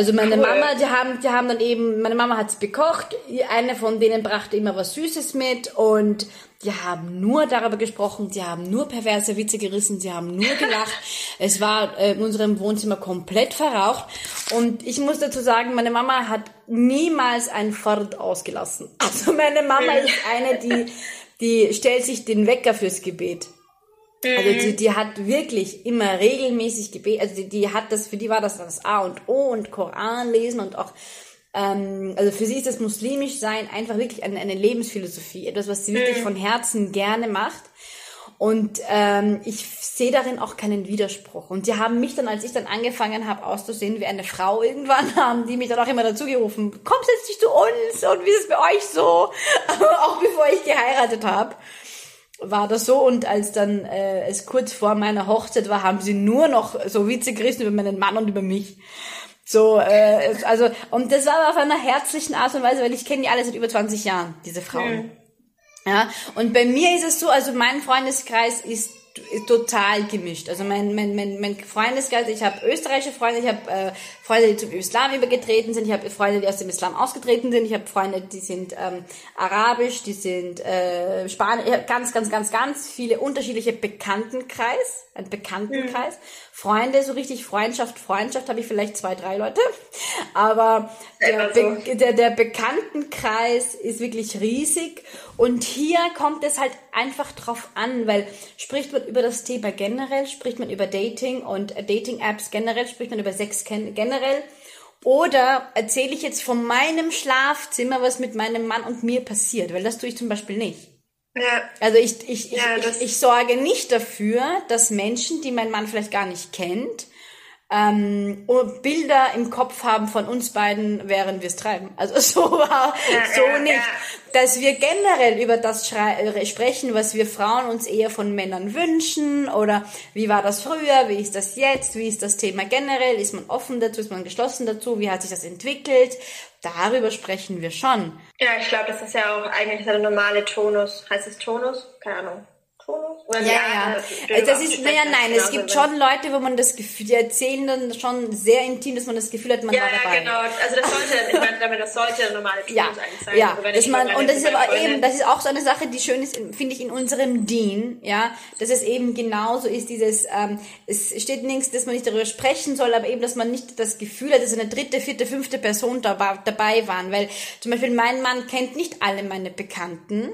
Also meine Cool. Mama, die haben, die haben dann eben, meine Mama hat's bekocht, eine von denen brachte immer was Süßes mit und die haben nur darüber gesprochen, die haben nur perverse Witze gerissen, sie haben nur gelacht. es war äh, in unserem Wohnzimmer komplett verraucht und ich muss dazu sagen, meine Mama hat niemals ein Fort ausgelassen. Also meine Mama ist eine, die, die stellt sich den Wecker fürs Gebet. Also die, die hat wirklich immer regelmäßig gebetet, also die, die hat das, für die war das das A und O und Koran lesen und auch, ähm, also für sie ist das muslimisch sein einfach wirklich eine, eine Lebensphilosophie, etwas, was sie wirklich von Herzen gerne macht. Und ähm, ich sehe darin auch keinen Widerspruch. Und die haben mich dann, als ich dann angefangen habe auszusehen wie eine Frau irgendwann, haben die mich dann auch immer dazu gerufen, komm, setz dich zu uns und wie ist es bei euch so? auch bevor ich geheiratet habe war das so und als dann äh, es kurz vor meiner Hochzeit war, haben sie nur noch so Witze gerissen über meinen Mann und über mich. So, äh, also und das war aber auf einer herzlichen Art und Weise, weil ich kenne die alle seit über 20 Jahren, diese Frauen. Ja, und bei mir ist es so, also mein Freundeskreis ist ist total gemischt. Also mein, mein, mein, mein Freundeskreis, ich habe österreichische Freunde, ich habe äh, Freunde, die zum Islam übergetreten sind, ich habe Freunde, die aus dem Islam ausgetreten sind, ich habe Freunde, die sind ähm, arabisch, die sind äh, Spanisch, ganz, ganz, ganz, ganz viele unterschiedliche Bekanntenkreis, ein Bekanntenkreis. Freunde, so richtig Freundschaft, Freundschaft habe ich vielleicht zwei, drei Leute. Aber der, so. Be der, der Bekanntenkreis ist wirklich riesig und hier kommt es halt einfach drauf an, weil spricht man über das Thema generell, spricht man über Dating und Dating-Apps generell, spricht man über Sex gen- generell? Oder erzähle ich jetzt von meinem Schlafzimmer, was mit meinem Mann und mir passiert, weil das tue ich zum Beispiel nicht. Ja, Also ich, ich, Ja, ich, das- ich, ich sorge nicht dafür, dass Menschen, die mein Mann vielleicht gar nicht kennt, ähm, und Bilder im Kopf haben von uns beiden, während wir es treiben. Also so war so nicht. Dass wir generell über das äh, sprechen, was wir Frauen uns eher von Männern wünschen oder wie war das früher, wie ist das jetzt, wie ist das Thema generell, ist man offen dazu, ist man geschlossen dazu, wie hat sich das entwickelt. Darüber sprechen wir schon. ja ich glaube, das ist ja auch eigentlich der normale Tonus. Heißt es Tonus? Keine Ahnung. Oder die Ja, ja. Also das auch ist, naja, nein, es gibt schon Leute, wo man das Gefühl, die erzählen dann schon sehr intim, dass man das Gefühl hat, man Ja, war dabei. ja, genau. Also das sollte, ich meine, damit das sollte der normale Tonus Ja, eigentlich sein. ja, Also dass man, und das ist aber Freundin- eben, das ist auch so eine Sache, die schön ist, finde ich, in unserem Dien, ja, dass es eben genauso ist, dieses, ähm, es steht nichts, dass man nicht darüber sprechen soll, aber eben, dass man nicht das Gefühl hat, dass eine dritte, vierte, fünfte Person dabei, dabei waren, weil zum Beispiel mein Mann kennt nicht alle meine Bekannten,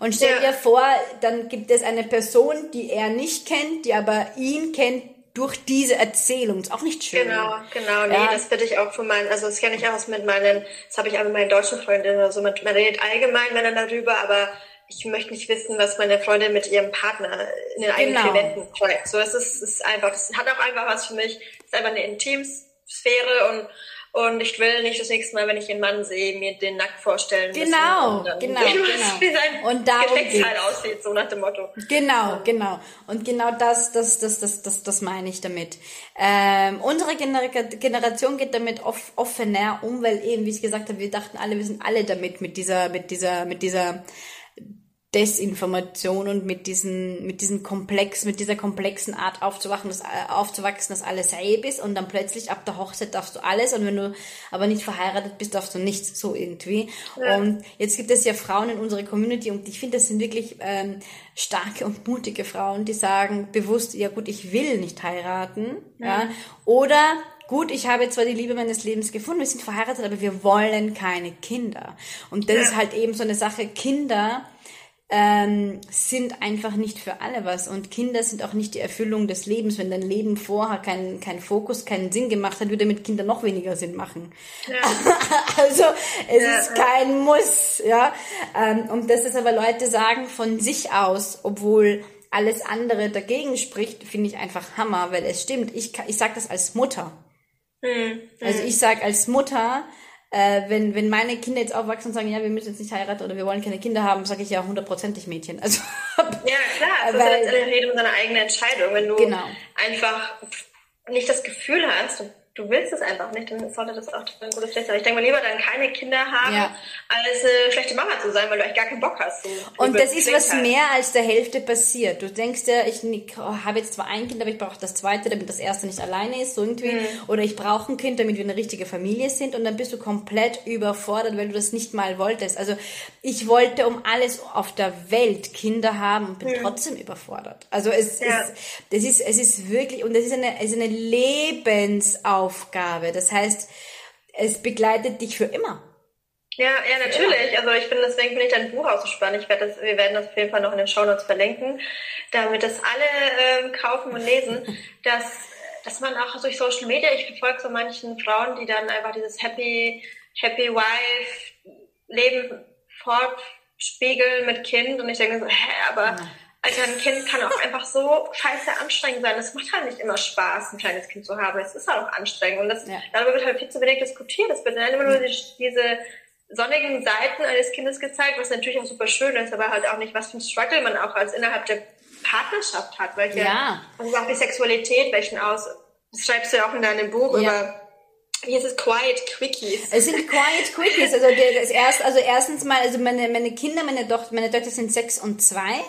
und stell Ja. dir vor, dann gibt es eine Person, die er nicht kennt, die aber ihn kennt durch diese Erzählung. Ist auch nicht schön. Genau, genau. Nee, Ja. das bitte ich auch von meinen, also das kenne ich auch mit meinen, das habe ich auch mit meinen deutschen Freundinnen oder so. Man, man redet allgemein miteinander darüber, aber ich möchte nicht wissen, was meine Freundin mit ihrem Partner in den eigenen Genau. Wänden treibt. So, es ist, ist einfach, das hat auch einfach was für mich. Es ist einfach eine Intimsphäre und und ich will nicht das nächste Mal, wenn ich einen Mann sehe, mir den nackt vorstellen müssen. Genau, und dann genau, genau. was- Wie sein Und darum Geschlechtsteil geht's. aussieht, so nach dem Motto. Genau, genau. Und genau das, das, das, das, das, das meine ich damit. Ähm, unsere Gener Generation geht damit off offener um, weil eben, wie ich gesagt habe, wir dachten alle, wir sind alle damit, mit dieser, mit dieser, mit dieser Desinformation und mit diesen, mit diesem Komplex, mit dieser komplexen Art aufzuwachen, dass, äh, aufzuwachsen, dass alles Reib ist und dann plötzlich ab der Hochzeit darfst du alles und wenn du aber nicht verheiratet bist, darfst du nichts, so irgendwie. Und jetzt gibt es ja Frauen in unserer Community und ich finde, das sind wirklich ähm, starke und mutige Frauen, die sagen bewusst, ja gut, ich will nicht heiraten, ja, oder Gut, ich habe zwar die Liebe meines Lebens gefunden, wir sind verheiratet, aber wir wollen keine Kinder. Und das ist halt eben so eine Sache, Kinder ähm, sind einfach nicht für alle was. Und Kinder sind auch nicht die Erfüllung des Lebens. Wenn dein Leben vorher keinen keinen Fokus, keinen Sinn gemacht hat, würde mit Kindern noch weniger Sinn machen. Ja. also es Ja, ist kein Muss, ja. Ähm, und dass es aber Leute sagen von sich aus, obwohl alles andere dagegen spricht, finde ich einfach Hammer, weil es stimmt. Ich, ich sage das als Mutter. Hm. Also ich sage als Mutter, äh, wenn, wenn meine Kinder jetzt aufwachsen und sagen, ja, wir müssen jetzt nicht heiraten oder wir wollen keine Kinder haben, sage ich ja hundertprozentig Mädchen. Also Ja, klar, das Weil- ist letztendlich jedem seine eigene Entscheidung. Wenn du Genau. einfach nicht das Gefühl hast, du, du willst es einfach nicht, dann sollte das auch ein gutes Recht sein. Ich denke mal lieber dann keine Kinder haben, Ja. als eine schlechte Mama zu sein, weil du eigentlich gar keinen Bock hast. So, Und das ist was halt. mehr als der Hälfte passiert. Du denkst ja, ich ich habe jetzt zwar ein Kind, aber ich brauche das zweite, damit das erste nicht alleine ist, so irgendwie. Mhm. Oder ich brauche ein Kind, damit wir eine richtige Familie sind. Und dann bist du komplett überfordert, weil du das nicht mal wolltest. Also ich wollte um alles auf der Welt Kinder haben und bin trotzdem überfordert. Also es Mhm. Ja. ist, das ist, es ist wirklich, und das ist eine, es ist eine Lebensaufgabe. Das heißt, es begleitet dich für immer. Ja, ja, natürlich. Also ich finde, deswegen finde ich dein Buch auch so spannend. Ich werde das, wir werden das auf jeden Fall noch in den Shownotes verlinken, damit das alle ähm, kaufen und lesen, dass, dass man auch durch Social Media, ich verfolge so manchen Frauen, die dann einfach dieses Happy, Happy Wife Leben fortspiegeln mit Kind und ich denke so, hä, aber Alter, ein Kind kann auch einfach so scheiße anstrengend sein. Es macht halt nicht immer Spaß, ein kleines Kind zu haben. Es ist halt auch anstrengend. Und das, Ja. darüber wird halt viel zu wenig diskutiert. Es wird immer nur die, diese sonnigen Seiten eines Kindes gezeigt, was natürlich auch super schön ist, aber halt auch nicht, was für ein Struggle man auch als innerhalb der Partnerschaft hat. Welche, Ja. Also auch die Sexualität, welchen aus, das schreibst du ja auch in deinem Buch Ja. über, wie ist es, Quiet Quickies. Es sind Quiet Quickies. Also das erst, also erstens mal, also meine, meine Kinder, meine Tochter, meine Töchter sind sechs und zwei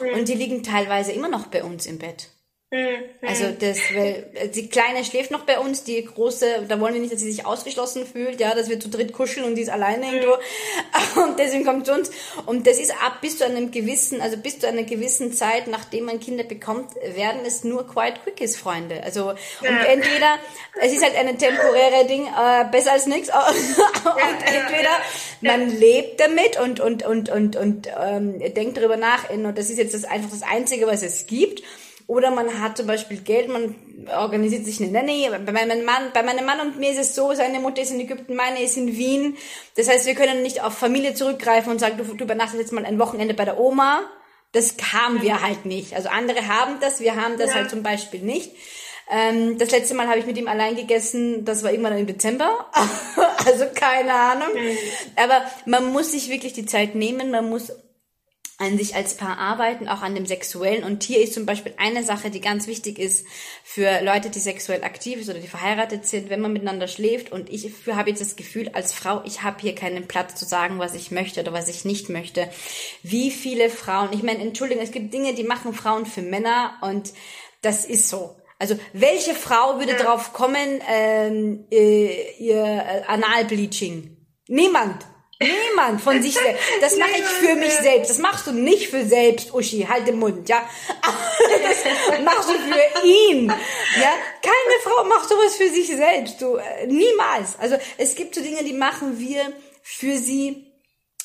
und die liegen teilweise immer noch bei uns im Bett. Hm, Also das, weil die Kleine schläft noch bei uns, die Große, da wollen wir nicht, dass sie sich ausgeschlossen fühlt, ja, dass wir zu dritt kuscheln und die ist alleine irgendwo. Und deswegen kommt zu uns. Und das ist ab bis zu einem gewissen, also bis zu einer gewissen Zeit, nachdem man Kinder bekommt, werden es nur Quiet Quickies, Freunde. Also und entweder, es ist halt eine temporäre Ding, äh, besser als nichts. und entweder man lebt damit und und und und und ähm, denkt darüber nach, und das ist jetzt das einfach das Einzige, was es gibt. Oder man hat zum Beispiel Geld, man organisiert sich eine Nanny. Bei meinem Mann, bei meinem Mann und mir ist es so, seine Mutter ist in Ägypten, meine ist in Wien. Das heißt, wir können nicht auf Familie zurückgreifen und sagen, du, du übernachtest jetzt mal ein Wochenende bei der Oma. Das haben wir halt nicht. Also andere haben das, wir haben das Ja. halt zum Beispiel nicht. Ähm, das letzte Mal habe ich mit ihm allein gegessen, das war irgendwann im Dezember. also keine Ahnung. Aber man muss sich wirklich die Zeit nehmen, man muss an sich als Paar arbeiten, auch an dem Sexuellen. Und hier ist zum Beispiel eine Sache, die ganz wichtig ist für Leute, die sexuell aktiv sind oder die verheiratet sind, wenn man miteinander schläft. Und ich habe jetzt das Gefühl, als Frau, ich habe hier keinen Platz zu sagen, was ich möchte oder was ich nicht möchte. Wie viele Frauen, ich meine, Entschuldigung, es gibt Dinge, die machen Frauen für Männer und das ist so. Also welche Frau würde drauf kommen, ähm, äh, ihr äh, Analbleaching? Niemand. Niemand von sich selbst. Das mache ich für mich selbst. Das machst du nicht für selbst, Uschi. Halt den Mund, ja. Das machst du für ihn. Ja. Keine Frau macht sowas für sich selbst. Du, äh, niemals. Also es gibt so Dinge, die machen wir für sie.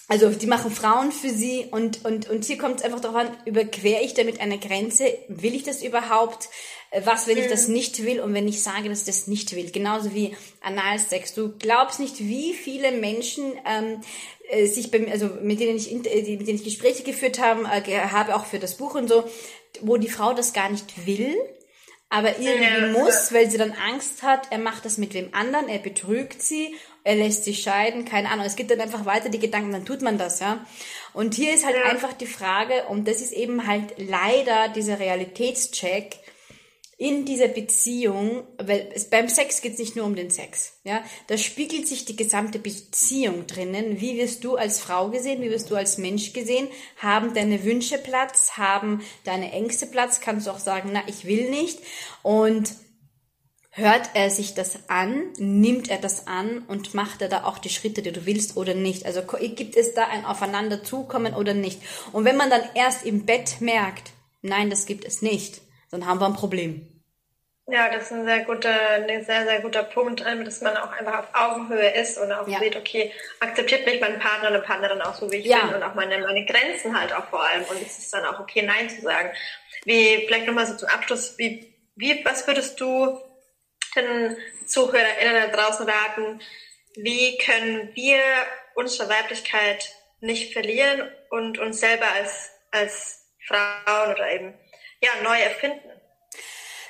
Also die machen Frauen für sie und, und, und hier kommt es einfach darauf an, überquere ich damit eine Grenze? Will ich das überhaupt? Äh, Was, wenn ich das nicht will und wenn ich sage, dass ich das nicht will? Genauso wie Analsex. Du glaubst nicht, wie viele Menschen ähm, äh, sich bei mir, also mit denen ich mit denen ich Gespräche geführt haben, äh, habe auch für das Buch und so, wo die Frau das gar nicht will, aber irgendwie Ja. muss, weil sie dann Angst hat, er macht das mit wem anderen, er betrügt sie, er lässt sie scheiden, keine Ahnung. Es geht dann einfach weiter die Gedanken, dann tut man das, ja. Und hier ist halt einfach die Frage, und das ist eben halt leider dieser Realitätscheck in dieser Beziehung, weil es, beim Sex geht es nicht nur um den Sex, ja. Da spiegelt sich die gesamte Beziehung drinnen. Wie wirst du als Frau gesehen? Wie wirst du als Mensch gesehen? Haben deine Wünsche Platz? Haben deine Ängste Platz? Kannst du auch sagen, na, ich will nicht. Und Hört er sich das an, nimmt er das an und macht er da auch die Schritte, die du willst oder nicht? Also gibt es da ein Aufeinanderzukommen oder nicht? Und wenn man dann erst im Bett merkt, nein, das gibt es nicht, dann haben wir ein Problem. Ja, das ist ein sehr guter, ein sehr, sehr guter Punkt, ähm, dass man auch einfach auf Augenhöhe ist und auch Ja. sieht, okay, akzeptiert mich mein Partner oder Partnerin auch so, wie ich Ja. bin und auch meine, meine Grenzen halt auch vor allem. Und es ist dann auch okay, Nein zu sagen. Wie, vielleicht nochmal so zum Abschluss, wie, wie, was würdest du den ZuhörerInnen da draußen raten? Wie können wir unsere Weiblichkeit nicht verlieren und uns selber als, als Frauen oder eben, ja, neu erfinden?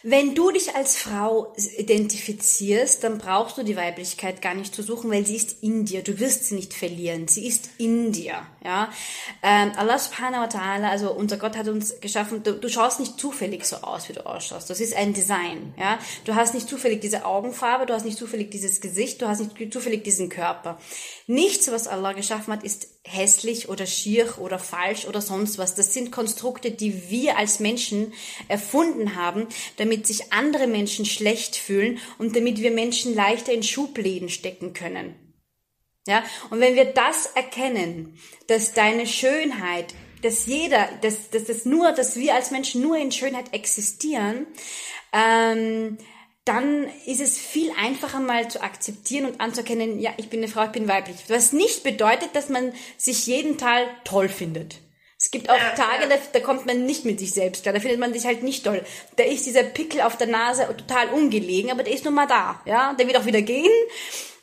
Wenn du dich als Frau identifizierst, dann brauchst du die Weiblichkeit gar nicht zu suchen, weil sie ist in dir. Du wirst sie nicht verlieren. Sie ist in dir. Ja, ähm, Allah Subhanahu wa Taala, also unser Gott hat uns geschaffen. Du, du schaust nicht zufällig so aus, wie du ausschaust. Das ist ein Design. Ja, du hast nicht zufällig diese Augenfarbe, du hast nicht zufällig dieses Gesicht, du hast nicht zufällig diesen Körper. Nichts, was Allah geschaffen hat, ist hässlich oder schier oder falsch oder sonst was. Das sind Konstrukte, die wir als Menschen erfunden haben, damit sich andere Menschen schlecht fühlen und damit wir Menschen leichter in Schubläden stecken können. Ja, und wenn wir das erkennen, dass deine Schönheit, dass jeder, dass, dass das nur, dass wir als Menschen nur in Schönheit existieren, ähm, dann ist es viel einfacher mal zu akzeptieren und anzuerkennen, ja, ich bin eine Frau, ich bin weiblich. Was nicht bedeutet, dass man sich jeden Teil toll findet. Es gibt auch Tage, da, da kommt man nicht mit sich selbst klar, da findet man sich halt nicht toll. Da ist dieser Pickel auf der Nase total ungelegen, aber der ist nun mal da, ja, der wird auch wieder gehen.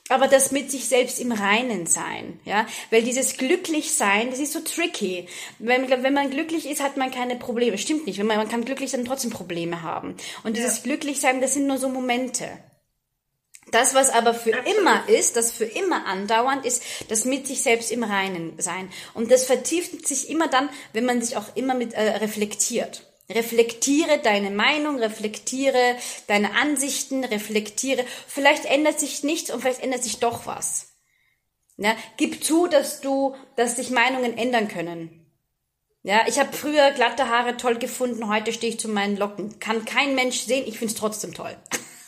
Aber das mit sich selbst im Reinen sein, ja, weil dieses glücklich sein, das ist so tricky. Wenn, wenn man glücklich ist, hat man keine Probleme. Stimmt nicht. Wenn man, man kann glücklich sein trotzdem Probleme haben. Und dieses glücklich sein, das sind nur so Momente. Das, was aber für immer ist, das für immer andauernd ist, das mit sich selbst im Reinen sein. Und das vertieft sich immer dann, wenn man sich auch immer mit äh, reflektiert. Reflektiere deine Meinung, reflektiere deine Ansichten, reflektiere. Vielleicht ändert sich nichts und vielleicht ändert sich doch was. Ja, gib zu, dass du, dass sich Meinungen ändern können. Ja, ich habe früher glatte Haare toll gefunden, heute stehe ich zu meinen Locken. Kann kein Mensch sehen, ich find's trotzdem toll.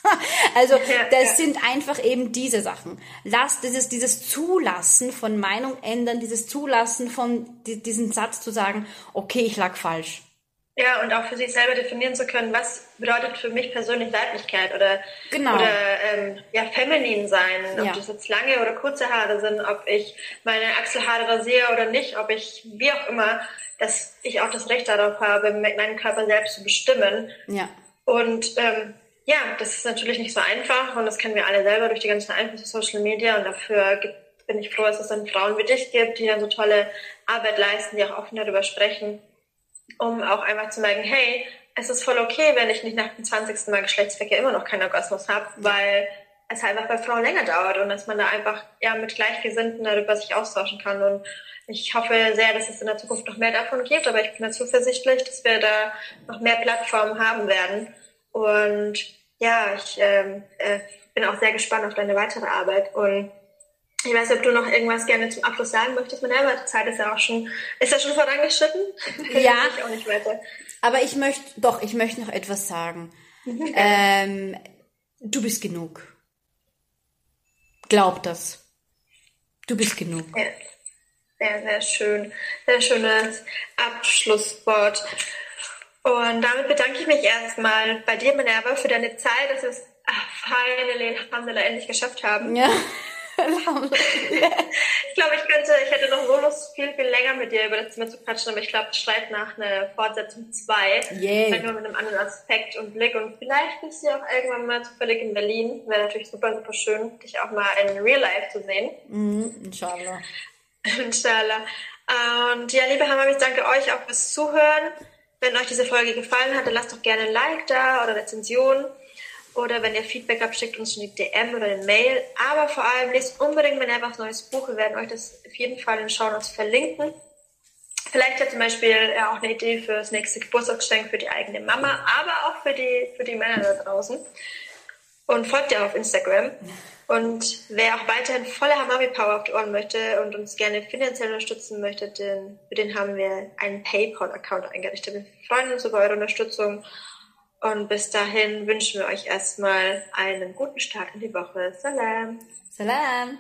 also das sind einfach eben diese Sachen. Lass dieses, dieses Zulassen von Meinung ändern, dieses Zulassen von di- diesen Satz zu sagen, okay, ich lag falsch. Ja, und auch für sich selber definieren zu können, was bedeutet für mich persönlich Weiblichkeit oder, Genau. oder ähm, ja, feminin sein. Ob Ja. das jetzt lange oder kurze Haare sind, ob ich meine Achselhaare rasiere oder nicht, ob ich, wie auch immer, dass ich auch das Recht darauf habe, mit meinem Körper selbst zu bestimmen. Ja. Und ähm, ja, das ist natürlich nicht so einfach und das kennen wir alle selber durch die ganzen Einflüsse Social Media und dafür gibt, bin ich froh, dass es dann Frauen wie dich gibt, die dann so tolle Arbeit leisten, die auch offen darüber sprechen, um auch einfach zu merken, hey, es ist voll okay, wenn ich nicht nach dem 20. Mal Geschlechtsverkehr immer noch keinen Orgasmus habe, weil es halt einfach bei Frauen länger dauert und dass man da einfach ja mit Gleichgesinnten darüber sich austauschen kann und ich hoffe sehr, dass es in der Zukunft noch mehr davon gibt, aber ich bin da zuversichtlich, dass wir da noch mehr Plattformen haben werden. Und ja, ich ähm, äh, bin auch sehr gespannt auf deine weitere Arbeit. Und ich weiß nicht, ob du noch irgendwas gerne zum Abschluss sagen möchtest, Minerva. Die Zeit ist ja auch schon, ist ja schon vorangeschritten. Ja. ich auch nicht weiter. Aber ich möchte, doch, ich möchte noch etwas sagen. ähm, du bist genug. Glaub das. Du bist genug. Ja. Sehr, sehr schön. Sehr schönes Abschlusswort. Und damit bedanke ich mich erstmal bei dir, Minerva, für deine Zeit, dass wir es finally, Alhamdulillah, endlich geschafft haben. Ja. Ich glaube, ich könnte, ich hätte noch so Lust, viel, viel länger mit dir über das Thema zu quatschen, aber ich glaube, es schreit nach einer Fortsetzung 2. Yay. Vielleicht mal mit einem anderen Aspekt und Blick. Und vielleicht bist du ja auch irgendwann mal zufällig in Berlin. Wäre natürlich super, super schön, dich auch mal in Real Life zu sehen. Mhm, inshallah. Inshallah. Und ja, liebe Hammer, ich danke euch auch fürs Zuhören. Wenn euch diese Folge gefallen hat, dann lasst doch gerne ein Like da oder Rezension. Oder wenn ihr Feedback habt, schickt uns eine DM oder eine Mail. Aber vor allem lest unbedingt Minervas neues Buch. Wir werden euch das auf jeden Fall in den Shownotes verlinken. Vielleicht ja zum Beispiel auch eine Idee für das nächste Geburtstagsgeschenk für die eigene Mama, aber auch für die, für die Männer da draußen. Und folgt ihr auf Instagram. Und wer auch weiterhin volle Hamabi Power auf die Ohren möchte und uns gerne finanziell unterstützen möchte, den, für den haben wir einen PayPal-Account eingerichtet. Wir freuen uns über eure Unterstützung. Und bis dahin wünschen wir euch erstmal einen guten Start in die Woche. Salam! Salam.